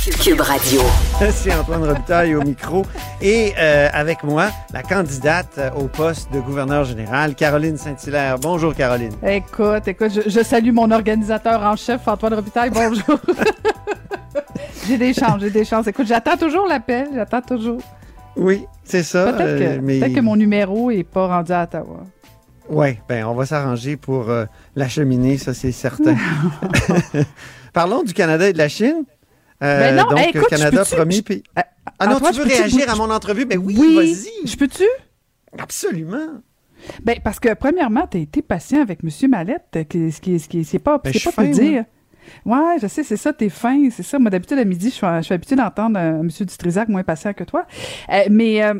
Cube Radio. C'est Antoine Robitaille au micro. Et euh, avec moi, la candidate euh, au poste de gouverneur général, Caroline Saint-Hilaire. Bonjour, Caroline. Écoute, écoute, je, je salue mon organisateur en chef, Antoine Robitaille. Bonjour. j'ai des chances, j'ai des chances. Écoute, j'attends toujours l'appel, j'attends toujours. Oui, c'est ça. Peut-être que, euh, mais... peut-être que mon numéro est pas rendu à Ottawa. Oui, ben on va s'arranger pour euh, l'acheminer, ça c'est certain. Parlons du Canada et de la Chine. Euh, Ben non, donc, hey, écoute, Canada je- puis- Euh, Ah non, Antoine, tu veux réagir à mon entrevue? Ben oui, Oui, vas-y. Je peux-tu? Absolument. Ben, parce que, premièrement, tu as été patient avec M. Mallette, qui, ce qui, c'est pas, Ben, pas fin, dire. Ouais, je sais, c'est ça, t'es fin, c'est ça. Moi, d'habitude, à midi, je suis, je suis habituée d'entendre euh, M. Dutrisac moins patient que toi. Euh, mais, euh,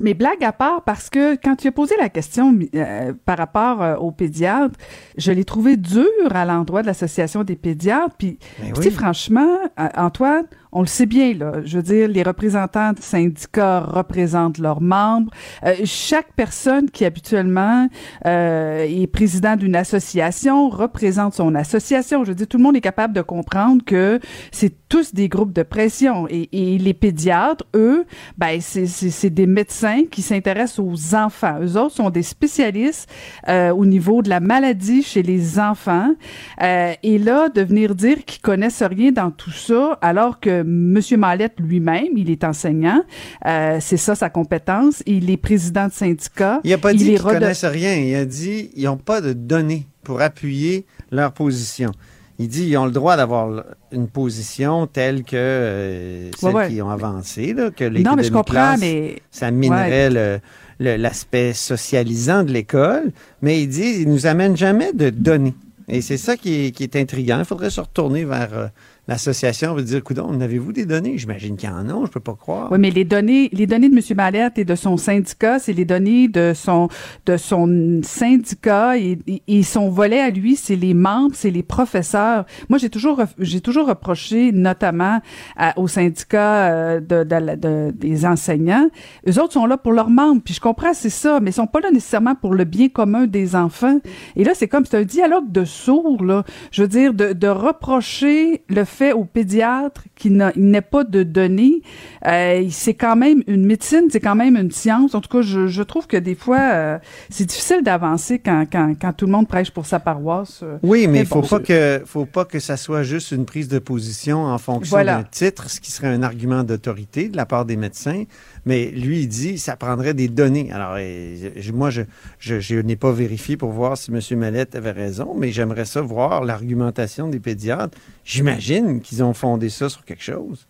mais blague à part, parce que quand tu as posé la question euh, par rapport euh, aux pédiatres, je l'ai trouvé dur à l'endroit de l'Association des pédiatres. Puis, Ben tu sais, oui. franchement, euh, Antoine, on le sait bien, là. Je veux dire, les représentants de syndicats représentent leurs membres. Euh, chaque personne qui habituellement euh, est président d'une association représente son association. Je veux dire, tout le monde est capable de comprendre que c'est tous des groupes de pression. Et, et les pédiatres, eux, ben, c'est des médecins qui s'intéressent aux enfants. Eux autres sont des spécialistes euh, au niveau de la maladie chez les enfants. Euh, et là, de venir dire qu'ils connaissent rien dans tout ça, alors que M. Mallette lui-même, il est enseignant, euh, c'est ça sa compétence, il est président de syndicat. Il n'a pas dit qu'ils rede- connaissent rien. Il a dit qu'ils n'ont pas de données pour appuyer leur position. Il dit qu'ils ont le droit d'avoir une position telle que euh, celles ouais. qui ont avancé, là, que les Non, mais je comprends, mais ça minerait l'aspect socialisant de l'école. Mais il dit qu'ils nous amènent jamais de données. Et c'est ça qui est, qui est intriguant. Il faudrait se retourner vers euh, l'association et dire, coudon, avez-vous des données? J'imagine qu'il y en a, je peux pas croire. Oui, mais les données, les données de M. Mallette et de son syndicat, c'est les données de son, de son syndicat et, et- son volet à lui, c'est les membres, c'est les professeurs. Moi, j'ai toujours, j'ai toujours reproché, notamment à- au syndicat euh, de, de de- des enseignants, eux autres sont là pour leurs membres. Puis je comprends, c'est ça, mais ils sont pas là nécessairement pour le bien commun des enfants. Et là, c'est comme, c'est un dialogue de sourds, là. Je veux dire, de, de reprocher le fait aux pédiatres qu'il n'a- il n'ait pas de données. Euh, c'est quand même une médecine, c'est quand même une science. En tout cas, je, je trouve que des fois, euh, c'est difficile d'avancer quand, quand, quand tout le monde prêche pour sa paroisse. euh. Oui, mais Mais il faut bon, pas que faut pas que ça soit juste une prise de position en fonction Voilà. d'un titre, ce qui serait un argument d'autorité de la part des médecins. Mais lui, il dit ça prendrait des données. Alors, je- moi, je, je, je n'ai pas vérifié pour voir si M. Mallette avait raison, mais j'aimerais ça voir l'argumentation des pédiatres. J'imagine qu'ils ont fondé ça sur quelque chose.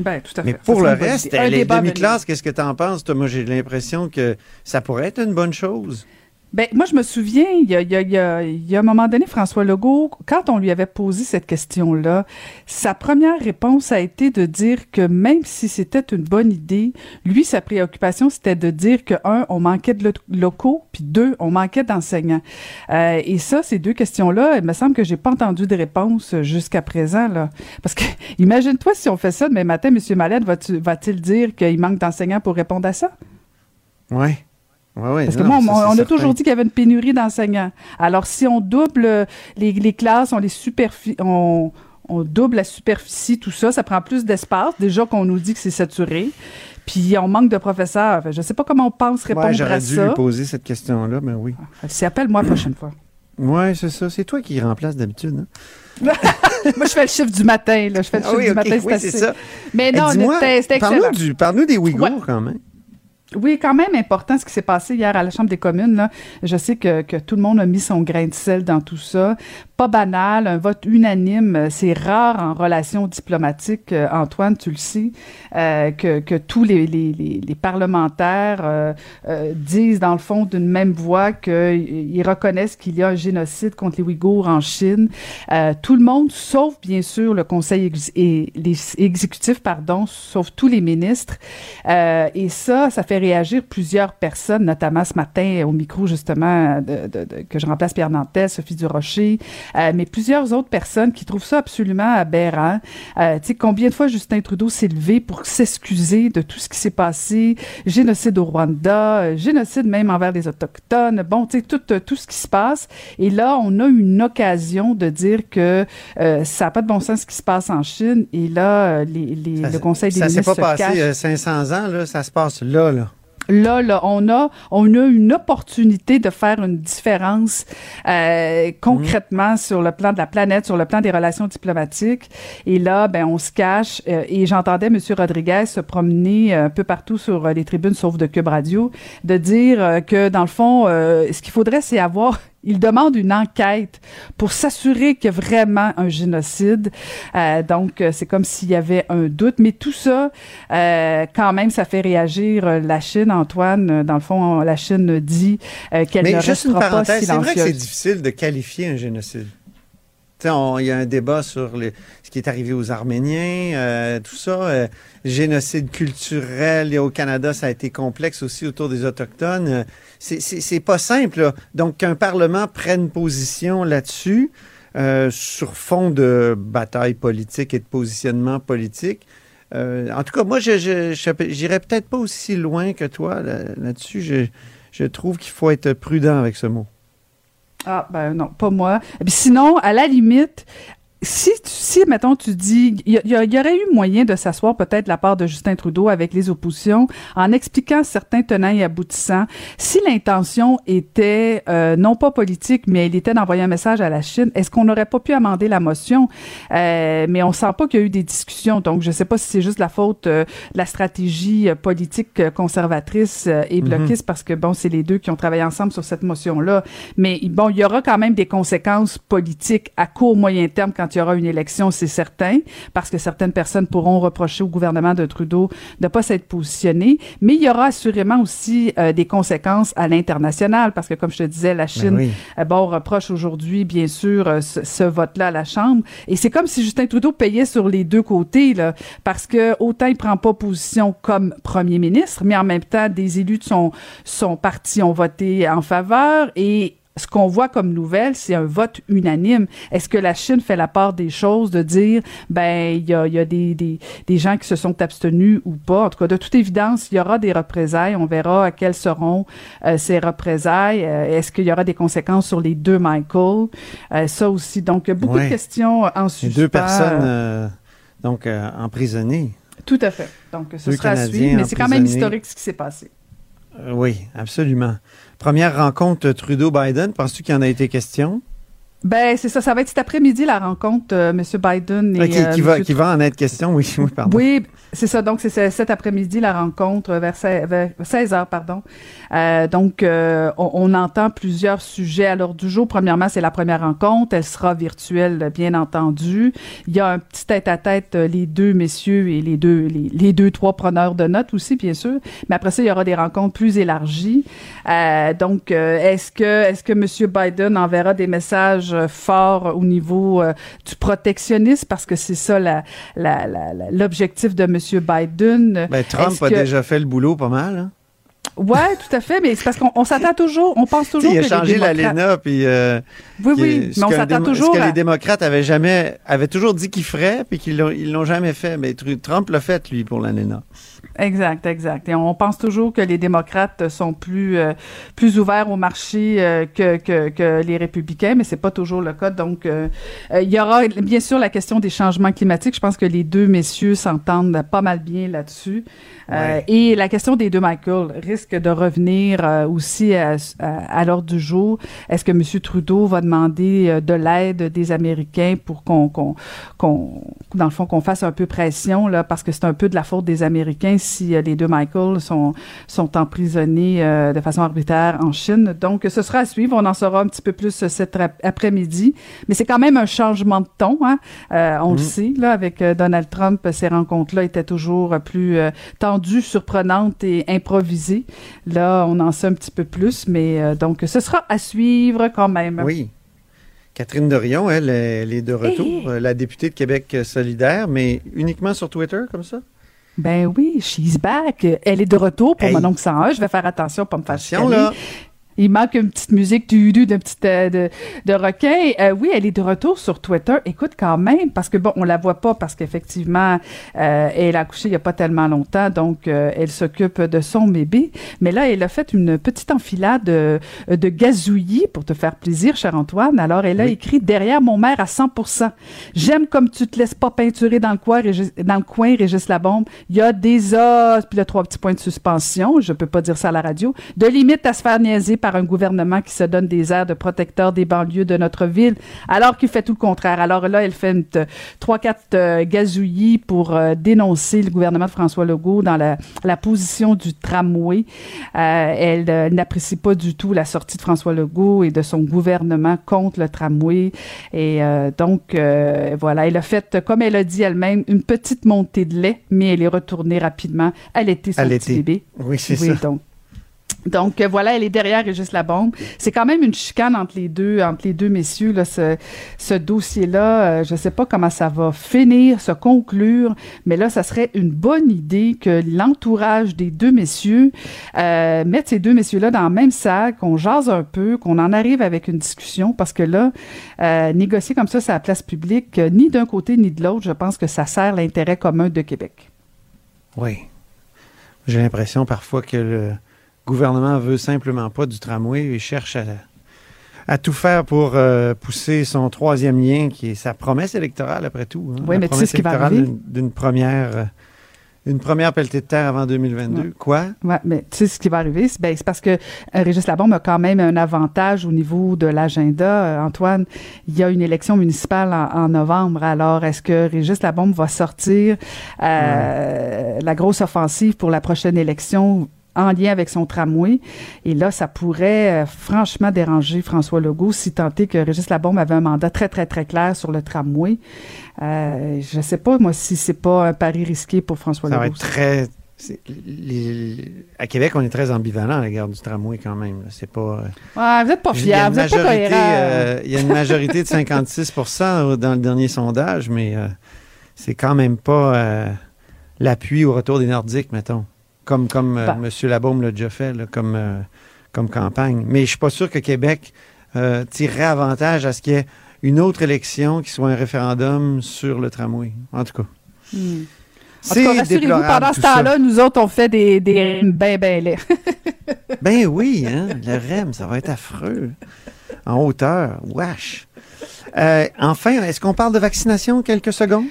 Ben, tout à Mais fait. pour Ça le reste, les demi-classes, qu'est-ce que tu en penses? Moi, j'ai l'impression que ça pourrait être une bonne chose. Ben, moi, je me souviens, il y a, un moment donné, François Legault, quand on lui avait posé cette question-là, sa première réponse a été de dire que même si c'était une bonne idée, lui, sa préoccupation, c'était de dire que, un, on manquait de lo- locaux, puis deux, on manquait d'enseignants. Euh, et ça, ces deux questions-là, il me semble que j'ai pas entendu de réponse jusqu'à présent, là. Parce que, imagine-toi si on fait ça demain matin, M. Mallette va-t-il dire qu'il manque d'enseignants pour répondre à ça? Oui. Oui, oui. Parce que moi, on, on a toujours dit qu'il y avait une pénurie d'enseignants. Alors, si on double euh, les, les classes, on les on, on double la superficie, tout ça, ça prend plus d'espace. Déjà qu'on nous dit que c'est saturé. Puis on manque de professeurs. Je sais pas comment on pense répondre Ouais, à j'aurais dû ça. lui poser cette question-là, mais oui. Fait, Appelle-moi la prochaine fois. Oui, c'est ça. C'est toi qui remplace d'habitude. hein? Moi, je fais le chiffre du matin. Là. Je fais le Ah chiffre oui, du matin, oui, assez. c'est ça. Mais non, c'était excellent. parle-nous du- Parle-nous des Ouïghours Ouais. quand même. Oui, quand même important ce qui s'est passé hier à la Chambre des communes. Là. Je sais que, que tout le monde a mis son grain de sel dans tout ça. Pas banal, un vote unanime. euh, C'est rare en relations diplomatiques, euh, Antoine, tu le sais, euh, que, que tous les, les, les, parlementaires euh, disent dans le fond d'une même voix qu'ils reconnaissent qu'il y a un génocide contre les Ouïghours en Chine. Tout le monde, sauf bien sûr le Conseil ex- et les exécutifs, pardon, sauf tous les ministres. Et ça, ça fait réagir plusieurs personnes, notamment ce matin au micro justement de, de, de, que je remplace Pierre Nantel, Sophie Durocher, euh, mais plusieurs autres personnes qui trouvent ça absolument aberrant. Euh, tu sais, combien de fois Justin Trudeau s'est levé pour s'excuser de tout ce qui s'est passé, génocide au Rwanda, euh, génocide même envers les Autochtones, bon, tu sais, tout, tout ce qui se passe. Et là, on a une occasion de dire que euh, ça n'a pas de bon sens ce qui se passe en Chine. Et là, les, les, ça, le Conseil des ça ministres s'est pas se passé cache. euh, 500 ans, là, ça se passe là, là. Là, là, on a, on a une opportunité de faire une différence euh, concrètement sur le plan de la planète, sur le plan des relations diplomatiques. Et là, ben, on se cache. euh, et j'entendais M. Rodriguez se promener un peu partout sur euh, les tribunes, sauf de Cube Radio, de dire euh, que dans le fond, euh, ce qu'il faudrait, c'est avoir il demande une enquête pour s'assurer qu'il y a vraiment un génocide. Euh, donc, euh, c'est comme s'il y avait un doute. Mais tout ça, euh, quand même, ça fait réagir euh, la Chine, Antoine. Euh, Dans le fond, la Chine dit euh, qu'elle ne Mais juste une restera pas parenthèse, c'est vrai que c'est silencieuse. difficile de qualifier un génocide. Il y a un débat sur ce qui est arrivé aux Arméniens, euh, tout ça. euh, génocide culturel et au Canada, ça a été complexe aussi autour des Autochtones. Euh, c'est- pas simple. Donc, qu'un Parlement prenne position là-dessus, sur fond de bataille politique et de positionnement politique. en tout cas, moi, je j'irais peut-être pas aussi loin que toi là- là-dessus. je trouve qu'il faut être prudent avec ce mot. Ah, ben non, pas moi. Sinon, à la limite, si, tu- si mettons, tu dis, il y, il y il y aurait eu moyen de s'asseoir peut-être la part de Justin Trudeau avec les oppositions en expliquant certains tenants et aboutissants. Si l'intention était euh, non pas politique, mais elle était d'envoyer un message à la Chine, est-ce qu'on n'aurait pas pu amender la motion? Euh, mais on sent pas qu'il y a eu des discussions. Donc, je sais pas si c'est juste la faute euh, de la stratégie euh, politique euh, conservatrice euh, et bloquiste, parce que, bon, c'est les deux qui ont travaillé ensemble sur cette motion-là. Mais bon, il y aura quand même des conséquences politiques à court, moyen terme quand il y aura une élection, c'est certain, parce que certaines personnes pourront reprocher au gouvernement de Trudeau de pas s'être positionné. Mais il y aura assurément aussi euh, des conséquences à l'international, parce que comme je te disais, la Chine, oui. euh, bon, reproche aujourd'hui, bien sûr, euh, ce, ce vote-là à la Chambre. Et c'est comme si Justin Trudeau payait sur les deux côtés, là, parce que autant il prend pas position comme premier ministre, mais en même temps, des élus de son, son parti ont voté en faveur et ce qu'on voit comme nouvelle, c'est un vote unanime. Est-ce que la Chine fait la part des choses de dire, ben, il y a, il y a des, des, des gens qui se sont abstenus ou pas? En tout cas, de toute évidence, il y aura des représailles. On verra quelles seront euh, ces représailles. Euh, Est-ce qu'il y aura des conséquences sur les deux Michael? Euh, ça aussi. Donc, beaucoup Ouais. de questions en Les suspens. deux personnes donc emprisonnées. Tout à fait. Donc, ce Deux sera à Canadiens suivre, mais c'est quand même historique ce qui s'est passé. Euh, oui, absolument. Première rencontre Trudeau-Biden. Penses-tu qu'il en a été question? Ben, c'est ça. Ça va être cet après-midi, la rencontre, euh, M. Biden et Ah, qui, euh, qui va, Monsieur qui va en être question, oui, oui, pardon. Oui, c'est ça. Donc, c'est ce- cet après-midi, la rencontre vers 16 heures, pardon. Euh, donc, euh, on, on entend plusieurs sujets à l'ordre du jour. Premièrement, c'est la première rencontre. Elle sera virtuelle, bien entendu. Il y a un petit tête-à-tête, euh, les deux messieurs et les deux, les, les deux, trois preneurs de notes aussi, bien sûr. Mais après ça, il y aura des rencontres plus élargies. Euh, donc, euh, est-ce que, est-ce que M. Biden enverra des messages euh, forts au niveau euh, du protectionnisme? Parce que c'est ça l'objectif de M. Biden. Ben, Trump a déjà fait le boulot pas mal. Hein? Ouais, tout à fait, mais c'est parce qu'on on s'attend toujours, on pense toujours il a que changé l'ALENA, puis... euh, Oui, oui, mais on s'attend toujours Ce que à... les démocrates avaient jamais... avaient toujours dit qu'ils feraient, puis qu'ils l'ont, ils l'ont jamais fait. Mais Tru- Trump l'a fait, lui, pour l'ALENA. Exact, exact. Et on pense toujours que les démocrates sont plus euh, plus ouverts au marché euh, que, que, que les républicains, mais c'est pas toujours le cas. Donc, euh, il y aura bien sûr la question des changements climatiques. Je pense que les deux messieurs s'entendent pas mal bien là-dessus. Ouais. et la question des deux Michael risque de revenir aussi à, à, à l'ordre du jour. Est-ce que M. Trudeau va demander de l'aide des Américains pour qu'on, qu'on, qu'on, dans le fond, qu'on fasse un peu pression, là, parce que c'est un peu de la faute des Américains si euh, les deux Michael sont, sont emprisonnés euh, de façon arbitraire en Chine. Donc, ce sera à suivre. On en saura un petit peu plus euh, cet ap- après-midi. Mais c'est quand même un changement de ton, hein. Euh, on le sait, là, avec euh, Donald Trump, ces rencontres-là étaient toujours plus euh, tendues, surprenantes et improvisées. Là, on en sait un petit peu plus, mais euh, donc, ce sera à suivre quand même. Oui. Catherine Dorion, elle, elle est de retour, Hey. la députée de Québec solidaire, mais uniquement sur Twitter, comme ça? Ben oui, she's back. Elle est de retour pour Hey. mon oncle 101. Je vais faire attention pour me faire là. Il manque une petite musique du du de petite euh, de, de requin. Euh, oui, elle est de retour sur Twitter. Écoute quand même, parce que bon, on la voit pas parce qu'effectivement, euh, elle a accouché il y a pas tellement longtemps, donc euh, elle s'occupe de son bébé. Mais là, elle a fait une petite enfilade de, de gazouillis pour te faire plaisir, cher Antoine. Alors, elle a écrit derrière mon mère à 100%. J'aime comme tu te laisses pas peinturer dans le coin, Régis, dans le coin, Régis Labombe. Il y a des os, puis là, trois petits points de suspension. Je peux pas dire ça à la radio. De limite à se faire niaiser par un gouvernement qui se donne des airs de protecteur des banlieues de notre ville, alors qu'il fait tout le contraire. Alors là, elle fait trois, quatre euh, gazouillis pour euh, dénoncer le gouvernement de François Legault dans la, la position du tramway. Euh, elle n'apprécie pas du tout la sortie de François Legault et de son gouvernement contre le tramway. Et euh, donc, voilà, elle a fait, comme elle a dit elle-même, une petite montée de lait, mais elle est retournée rapidement allaiter son À petit l'été. bébé. Oui, c'est Oui, ça. donc. Donc euh, voilà, elle est derrière Régis Labombe. C'est quand même une chicane entre les deux, entre les deux messieurs là, ce, dossier-là. Euh, je sais pas comment ça va finir, se conclure, mais là, ça serait une bonne idée que l'entourage des deux messieurs euh, mette ces deux messieurs-là dans le même sac, qu'on jase un peu, qu'on en arrive avec une discussion, parce que là, négocier comme ça, c'est la place publique, ni d'un côté ni de l'autre, je pense que ça sert l'intérêt commun de Québec. Oui. J'ai l'impression parfois que le gouvernement veut simplement pas du tramway et cherche à, à tout faire pour euh, pousser son troisième lien, qui est sa promesse électorale, après tout. hein. Oui, mais tu sais ce qui va arriver? d'une- première, euh, une première pelletée de terre avant 2022. Ouais. Quoi? Ouais, mais tu sais ce qui va arriver, c'est ben, c'est parce que euh, Régis Labombe a quand même un avantage au niveau de l'agenda. Euh, Antoine, il y a une élection municipale en, en novembre. Alors, est-ce que Régis Labombe va sortir euh, la grosse offensive pour la prochaine élection? En lien avec son tramway. Et là, ça pourrait euh, franchement déranger François Legault si tant est que Régis Labombe avait un mandat très, très, très clair sur le tramway. Euh, je sais pas, moi, si c'est pas un pari risqué pour François Ça va Legault. être très. les- à Québec, on est très ambivalent à l'égard du tramway quand même. C'est pas. euh, Ouais, vous êtes pas une vous êtes pas euh, il y a une majorité de 56% dans le dernier sondage, mais c'est quand même pas l'appui au retour des Nordiques, mettons. Comme, comme euh, Bah. M. Labaume l'a déjà fait, là, comme, euh, comme campagne. Mais je suis pas sûr que Québec euh, tirerait avantage à ce qu'il y ait une autre élection qui soit un référendum sur le tramway. En tout cas. Hmm. En tout C'est cas, rassurez-vous, pendant ce temps-là, nous autres, on fait des, des ben, ben laids. Ben oui, hein, le REM, ça va être affreux. En hauteur, wesh. Euh, enfin, est-ce qu'on parle de vaccination quelques secondes?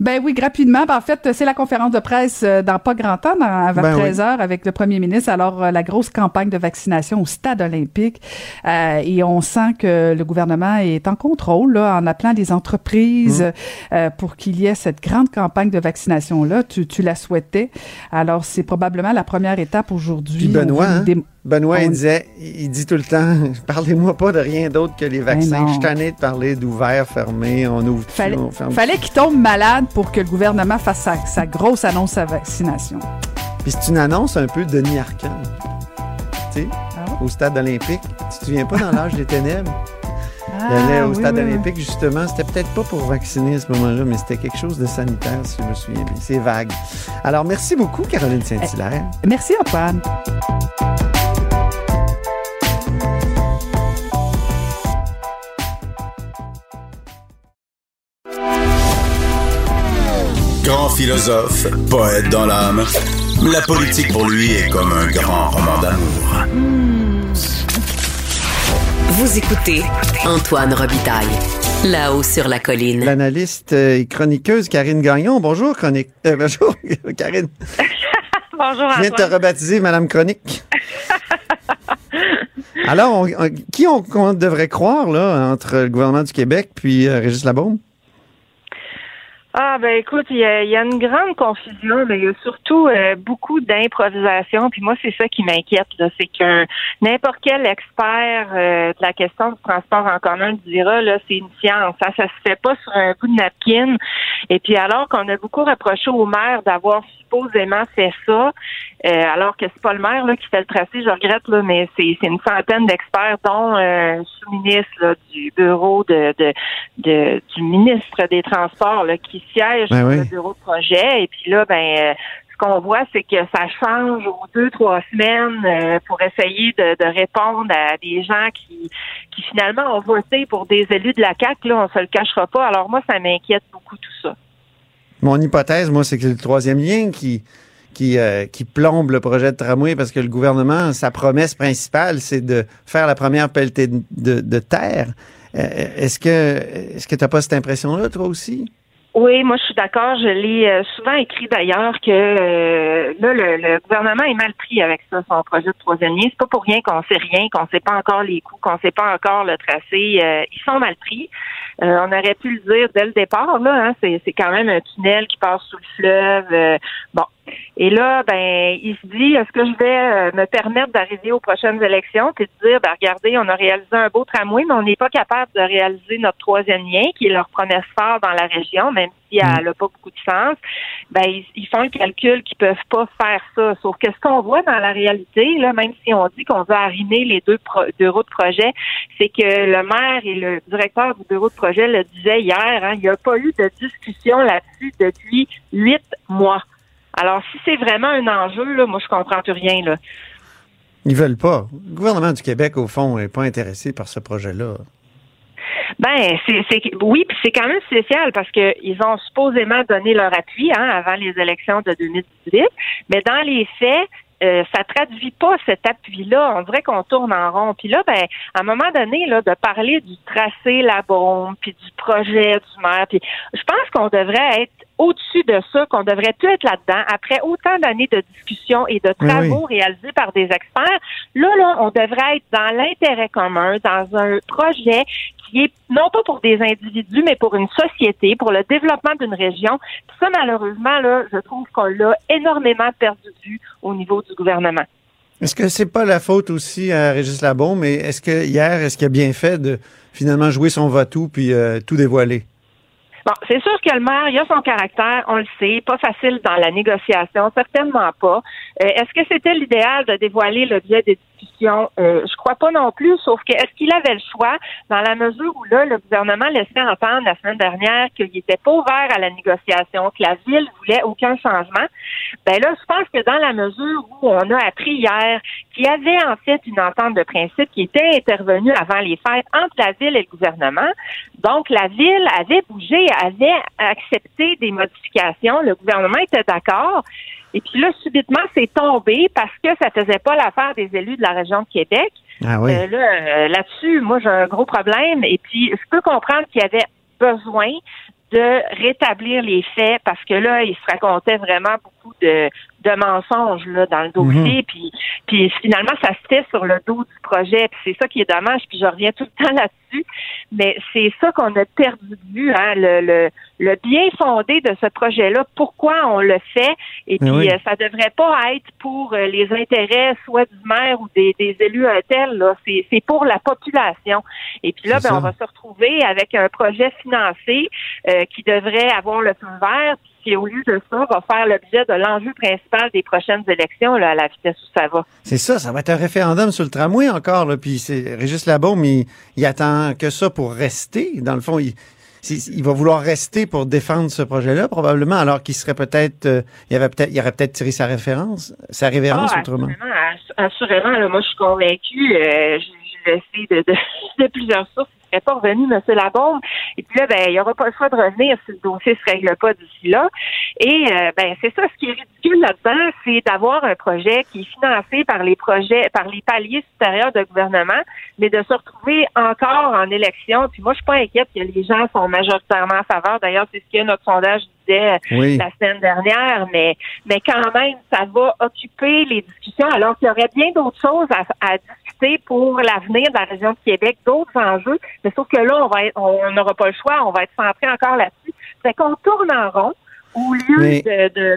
Ben oui, rapidement. Ben, en fait, c'est la conférence de presse euh, dans pas grand temps, dans, Ben 13 heures, avec le premier ministre. Alors, euh, la grosse campagne de vaccination au stade olympique. Euh, et on sent que le gouvernement est en contrôle, là, en appelant des entreprises Mm. euh, pour qu'il y ait cette grande campagne de vaccination-là. Tu, tu la souhaitais. Alors, c'est probablement la première étape aujourd'hui. Benoît, hein? Benoît, il disait, il dit tout le temps, parlez-moi pas de rien d'autre que les vaccins. non. Je suis tanné de parler d'ouvert, fermé, on ouvre, Fallait, on ferme. fallait qu'il tombe malade pour que le gouvernement fasse sa, sa grosse annonce à vaccination. Puis c'est une annonce un peu Denis Arcand. Tu sais, Ah ouais? au stade olympique. Tu te souviens pas dans l'âge des ténèbres? Il allait Ah, au oui, stade oui, olympique, justement. C'était peut-être pas pour vacciner à ce moment-là, mais c'était quelque chose de sanitaire, si je me souviens bien. C'est vague. Alors, merci beaucoup, Caroline Saint-Hilaire. Merci, Antoine. Philosophe, poète dans l'âme. La politique pour lui est comme un grand roman d'amour. Vous écoutez Antoine Robitaille, là-haut sur la colline. L'analyste et chroniqueuse Karine Gagnon. Bonjour, chronique. euh, bonjour, Karine. Bonjour Je viens de te Antoine. rebaptiser Madame Chronique. Alors, on- on- qui on, devrait croire, là, entre le gouvernement du Québec puis euh, Régis Labaume? Ah ben écoute, il y, a, il y a une grande confusion, mais il y a surtout euh, beaucoup d'improvisation. Puis moi, c'est ça qui m'inquiète, c'est que n'importe quel expert euh, de la question du transport en commun dira là, c'est une science. Ça, ça se fait pas sur un bout de napkin. Et puis alors qu'on a beaucoup reproché au maire d'avoir supposément fait ça, euh, alors que c'est pas le maire là, qui fait le tracé, je regrette là, mais c'est une centaine d'experts, dont euh, sous-ministre du bureau de, de, de- du ministre des Transports là, qui siège Ben sur oui. le bureau de projet. Et puis là, ben euh, ce qu'on voit, c'est que ça change aux deux, trois semaines euh, pour essayer de, de, répondre à des gens qui, qui finalement ont voté pour des élus de la CAQ. Là, on se le cachera pas. Alors moi, ça m'inquiète beaucoup tout ça. Mon hypothèse, moi, c'est que le troisième lien qui, qui, euh, qui plombe le projet de tramway parce que le gouvernement, sa promesse principale, c'est de faire la première pelletée de, de, de terre. est-ce que est-ce que tu n'as pas cette impression-là, toi aussi? Oui, moi je suis d'accord. Je l'ai euh, souvent écrit d'ailleurs que euh, là le, le, gouvernement est mal pris avec ça, son projet de troisième lien. C'est pas pour rien qu'on sait rien, qu'on sait pas encore les coûts, qu'on sait pas encore le tracé. Euh, ils sont mal pris. on aurait pu le dire dès le départ. Là, hein, c'est, c'est quand même un tunnel qui passe sous le fleuve. bon, et là, ben, il se dit, est-ce que je vais euh, me permettre d'arriver aux prochaines élections puis de dire, ben, regardez, on a réalisé un beau tramway, mais on n'est pas capable de réaliser notre troisième lien, qui est leur promesse phare dans la région, même si elle n'a pas beaucoup de sens. Ben, ils, font le calcul qu'ils peuvent pas faire ça. Sauf que ce qu'on voit dans la réalité, là, même si on dit qu'on veut arrimer les deux bureaux de projet, c'est que le maire et le directeur du bureau de projet le disaient hier, hein, il n'y a pas eu de discussion là-dessus depuis huit mois. Alors, si c'est vraiment un enjeu, là, moi, je comprends plus rien. Là. Ils veulent pas. Le gouvernement du Québec, au fond, n'est pas intéressé par ce projet-là. Ben, c'est, oui, puis c'est quand même spécial parce qu'ils ont supposément donné leur appui hein, avant les élections de 2018, mais dans les faits, euh, ça traduit pas cet appui-là. On dirait qu'on tourne en rond. Puis là, ben, à un moment donné, là, de parler du tracé la bombe, puis du projet du maire, puis je pense qu'on devrait être au-dessus de ça, qu'on devrait tout être là-dedans. Après autant d'années de discussions et de travaux réalisés par des experts, là, là, on devrait être dans l'intérêt commun, dans un projet qui est non pas pour des individus, mais pour une société, pour le développement d'une région. Puis ça, malheureusement, là, je trouve qu'on l'a énormément perdu au niveau du gouvernement. Est-ce que c'est pas la faute aussi à Régis Labon, mais est-ce que hier, est-ce qu'il a bien fait de finalement jouer son va-tout puis euh, tout dévoiler? Bon, c'est sûr que le maire, il a son caractère, on le sait, pas facile dans la négociation, certainement pas. Euh, est-ce que c'était l'idéal de dévoiler le biais des discussions? Euh, je crois pas non plus, sauf que est-ce qu'il avait le choix dans la mesure où là, le gouvernement laissait entendre la semaine dernière qu'il n'était pas ouvert à la négociation, que la ville voulait aucun changement? Ben là, je pense que dans la mesure où on a appris hier qu'il y avait en fait une entente de principe qui était intervenue avant les fêtes entre la ville et le gouvernement, donc la ville avait bougé, avait accepté des modifications, le gouvernement était d'accord. Et puis là, subitement, c'est tombé parce que ça faisait pas l'affaire des élus de la région de Québec. Ah oui. Euh, là, euh, là-dessus, moi, j'ai un gros problème. Et puis, je peux comprendre qu'il y avait besoin de rétablir les faits parce que là, il se racontait vraiment beaucoup de, de mensonges là, dans le dossier. Mhm. Puis, puis finalement, ça se fait sur le dos du projet. Puis c'est ça qui est dommage. Puis je reviens tout le temps là-dessus. Mais c'est ça qu'on a perdu de vue, hein, le, le, le bien fondé de ce projet-là. Pourquoi on le fait? Et puis euh, ça devrait pas être pour euh, les intérêts soit du maire ou des, des élus un tel. Là, c'est, c'est pour la population. Et puis là, ben, on va se retrouver avec un projet financé euh, qui devrait avoir le feu vert qui, au lieu de ça, va faire l'objet de l'enjeu principal des prochaines élections là, à la vitesse où ça va. C'est ça, ça va être un référendum sur le tramway encore. Là, puis c'est Régis Labaume, il, il attend que ça pour rester. Dans le fond, il, il va vouloir rester pour défendre ce projet-là, probablement, alors qu'il serait peut-être, euh, il avait peut-être, il aurait peut-être tiré sa référence, sa révérence ah, autrement. Assurément, moi, je suis convaincue. Euh, je, de, de, de plusieurs sources pas revenu, M. Labombe. Et puis là, ben, il n'y aura pas le choix de revenir si le dossier ne se règle pas d'ici là. Et euh, ben, c'est ça, ce qui est ridicule là-dedans, c'est d'avoir un projet qui est financé par les projets, par les paliers supérieurs de gouvernement, mais de se retrouver encore en élection. Puis moi, je suis pas inquiète que les gens sont majoritairement en faveur. D'ailleurs, c'est ce que notre sondage disait la semaine dernière, mais mais quand même, ça va occuper les discussions alors qu'il y aurait bien d'autres choses à, à discuter pour l'avenir de la région de Québec, d'autres enjeux. Mais sauf que là, on on n'aura pas le choix, on va être centré encore là-dessus. Fait qu'on tourne en rond au lieu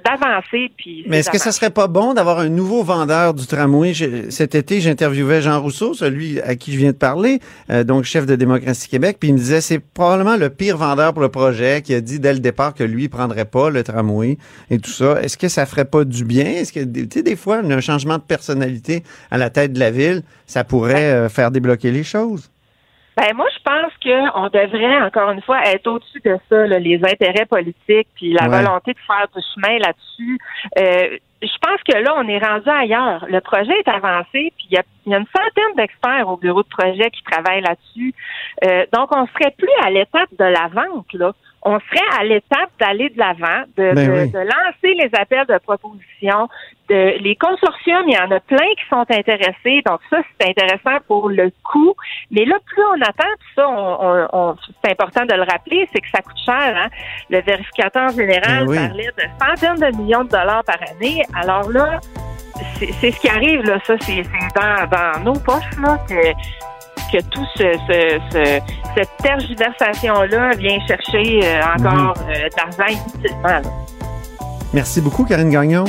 d'avancer. Mais est-ce que ce serait pas bon d'avoir un nouveau vendeur du tramway? cet été, j'interviewais Jean Rousseau, celui à qui je viens de parler, euh, donc chef de Démocratie Québec, puis il me disait c'est probablement le pire vendeur pour le projet qui a dit dès le départ que lui prendrait pas le tramway et tout ça. Est-ce que ça ferait pas du bien? Est-ce que, tu sais, des fois, un changement de personnalité à la tête de la ville, ça pourrait euh, faire débloquer les choses? Ben moi, je pense qu'on devrait encore une fois être au-dessus de ça, là, les intérêts politiques puis la Ouais. volonté de faire du chemin là-dessus. Euh, je pense que là, on est rendu ailleurs. Le projet est avancé, puis il y a, il y a une centaine d'experts au bureau de projet qui travaillent là-dessus. Euh, donc, on serait plus à l'étape de la vente, là. On serait à l'étape d'aller de l'avant, de, Ben de- oui. de lancer les appels de proposition. De, les consortiums, il y en a plein qui sont intéressés. Donc, ça, c'est intéressant pour le coût. Mais là, plus on attend, puis ça, on, on- on- c'est important de le rappeler, c'est que ça coûte cher. Hein? Le vérificateur général Ben oui. parlait de centaines de millions de dollars par année. Alors là, c'est ce qui arrive, là. Ça, c'est c'est dans, dans nos poches, là, que, que tout ce, ce, ce- cette tergiversation-là vient chercher euh, encore Mhm. euh, de l'argent inutilement. là. Merci beaucoup, Karine Gagnon,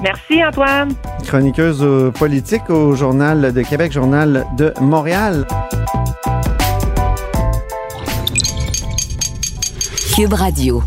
Merci, Antoine. chroniqueuse politique au Journal de Québec, Journal de Montréal. Cube Radio.